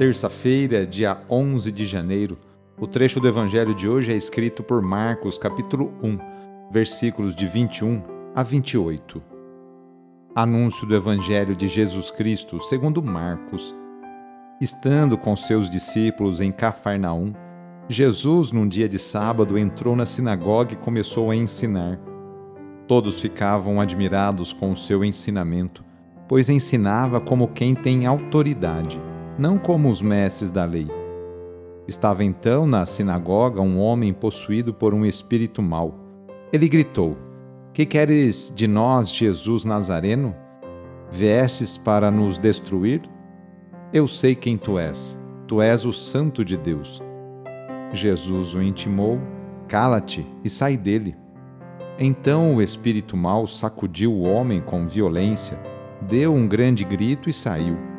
terça-feira, dia 11 de janeiro. O trecho do evangelho de hoje é escrito por Marcos, capítulo 1, versículos de 21 a 28. Anúncio do evangelho de Jesus Cristo, segundo Marcos. Estando com seus discípulos em Cafarnaum, Jesus, num dia de sábado, entrou na sinagoga e começou a ensinar. Todos ficavam admirados com o seu ensinamento, pois ensinava como quem tem autoridade não como os mestres da lei. Estava então na sinagoga um homem possuído por um espírito mau. Ele gritou: Que queres de nós, Jesus Nazareno? Viestes para nos destruir? Eu sei quem tu és. Tu és o Santo de Deus. Jesus o intimou: Cala-te e sai dele. Então o espírito mau sacudiu o homem com violência, deu um grande grito e saiu.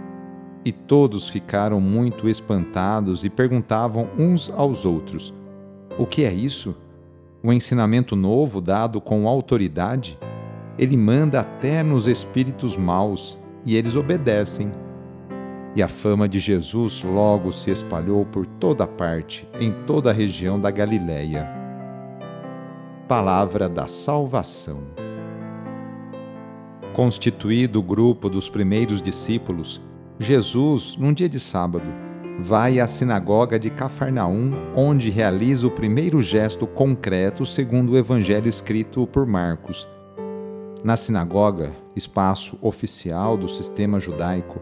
E todos ficaram muito espantados e perguntavam uns aos outros: O que é isso? Um ensinamento novo dado com autoridade? Ele manda até nos espíritos maus e eles obedecem. E a fama de Jesus logo se espalhou por toda parte, em toda a região da Galiléia. Palavra da Salvação. Constituído o grupo dos primeiros discípulos, Jesus, num dia de sábado, vai à sinagoga de Cafarnaum, onde realiza o primeiro gesto concreto segundo o evangelho escrito por Marcos. Na sinagoga, espaço oficial do sistema judaico,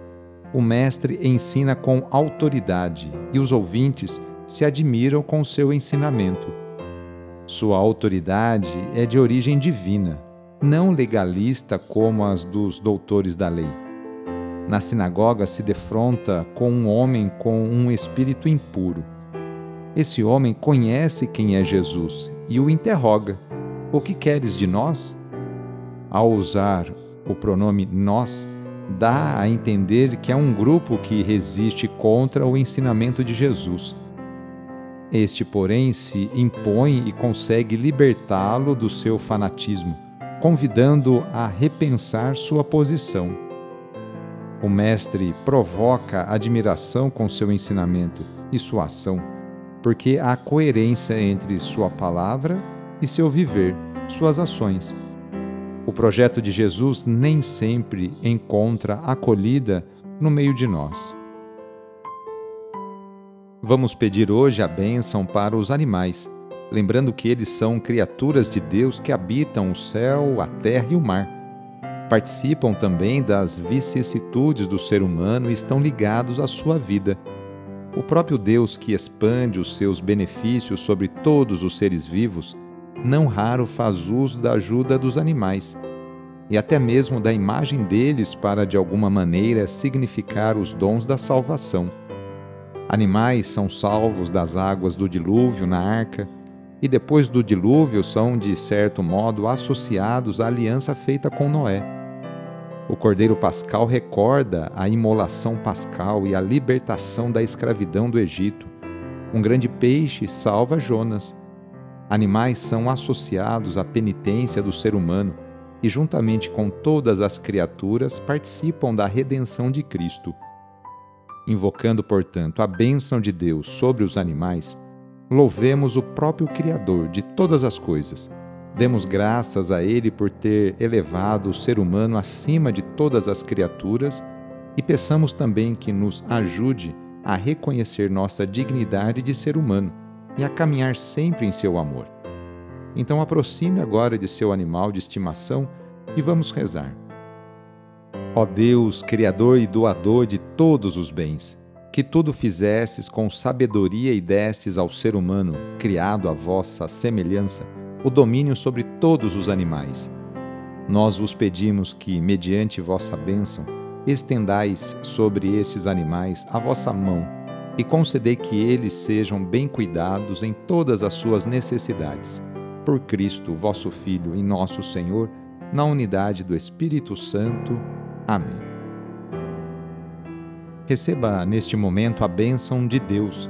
o mestre ensina com autoridade e os ouvintes se admiram com seu ensinamento. Sua autoridade é de origem divina, não legalista como as dos doutores da lei na sinagoga se defronta com um homem com um espírito impuro. Esse homem conhece quem é Jesus e o interroga: O que queres de nós? Ao usar o pronome nós, dá a entender que é um grupo que resiste contra o ensinamento de Jesus. Este, porém, se impõe e consegue libertá-lo do seu fanatismo, convidando-o a repensar sua posição. O Mestre provoca admiração com seu ensinamento e sua ação, porque há coerência entre sua palavra e seu viver, suas ações. O projeto de Jesus nem sempre encontra acolhida no meio de nós. Vamos pedir hoje a bênção para os animais, lembrando que eles são criaturas de Deus que habitam o céu, a terra e o mar participam também das vicissitudes do ser humano e estão ligados à sua vida. O próprio Deus que expande os seus benefícios sobre todos os seres vivos, não raro faz uso da ajuda dos animais e até mesmo da imagem deles para de alguma maneira significar os dons da salvação. Animais são salvos das águas do dilúvio na arca e depois do dilúvio são, de certo modo, associados à aliança feita com Noé. O Cordeiro Pascal recorda a imolação pascal e a libertação da escravidão do Egito. Um grande peixe salva Jonas. Animais são associados à penitência do ser humano e, juntamente com todas as criaturas, participam da redenção de Cristo. Invocando, portanto, a bênção de Deus sobre os animais, louvemos o próprio Criador de todas as coisas Demos graças a Ele por ter elevado o ser humano acima de todas as criaturas e peçamos também que nos ajude a reconhecer nossa dignidade de ser humano e a caminhar sempre em seu amor. Então aproxime agora de seu animal de estimação e vamos rezar. Ó Deus, Criador e doador de todos os bens, que tudo fizesses com sabedoria e destes ao ser humano, criado à vossa semelhança, o domínio sobre todos os animais. Nós vos pedimos que, mediante vossa bênção, estendais sobre estes animais a vossa mão e concedei que eles sejam bem cuidados em todas as suas necessidades. Por Cristo, vosso Filho e nosso Senhor, na unidade do Espírito Santo. Amém. Receba neste momento a bênção de Deus.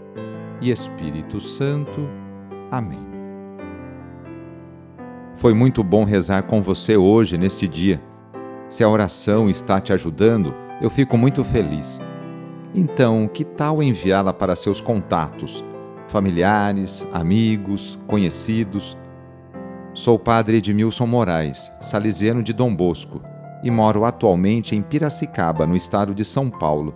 e Espírito Santo. Amém. Foi muito bom rezar com você hoje, neste dia. Se a oração está te ajudando, eu fico muito feliz. Então, que tal enviá-la para seus contatos, familiares, amigos, conhecidos? Sou padre Edmilson Moraes, salesiano de Dom Bosco, e moro atualmente em Piracicaba, no estado de São Paulo.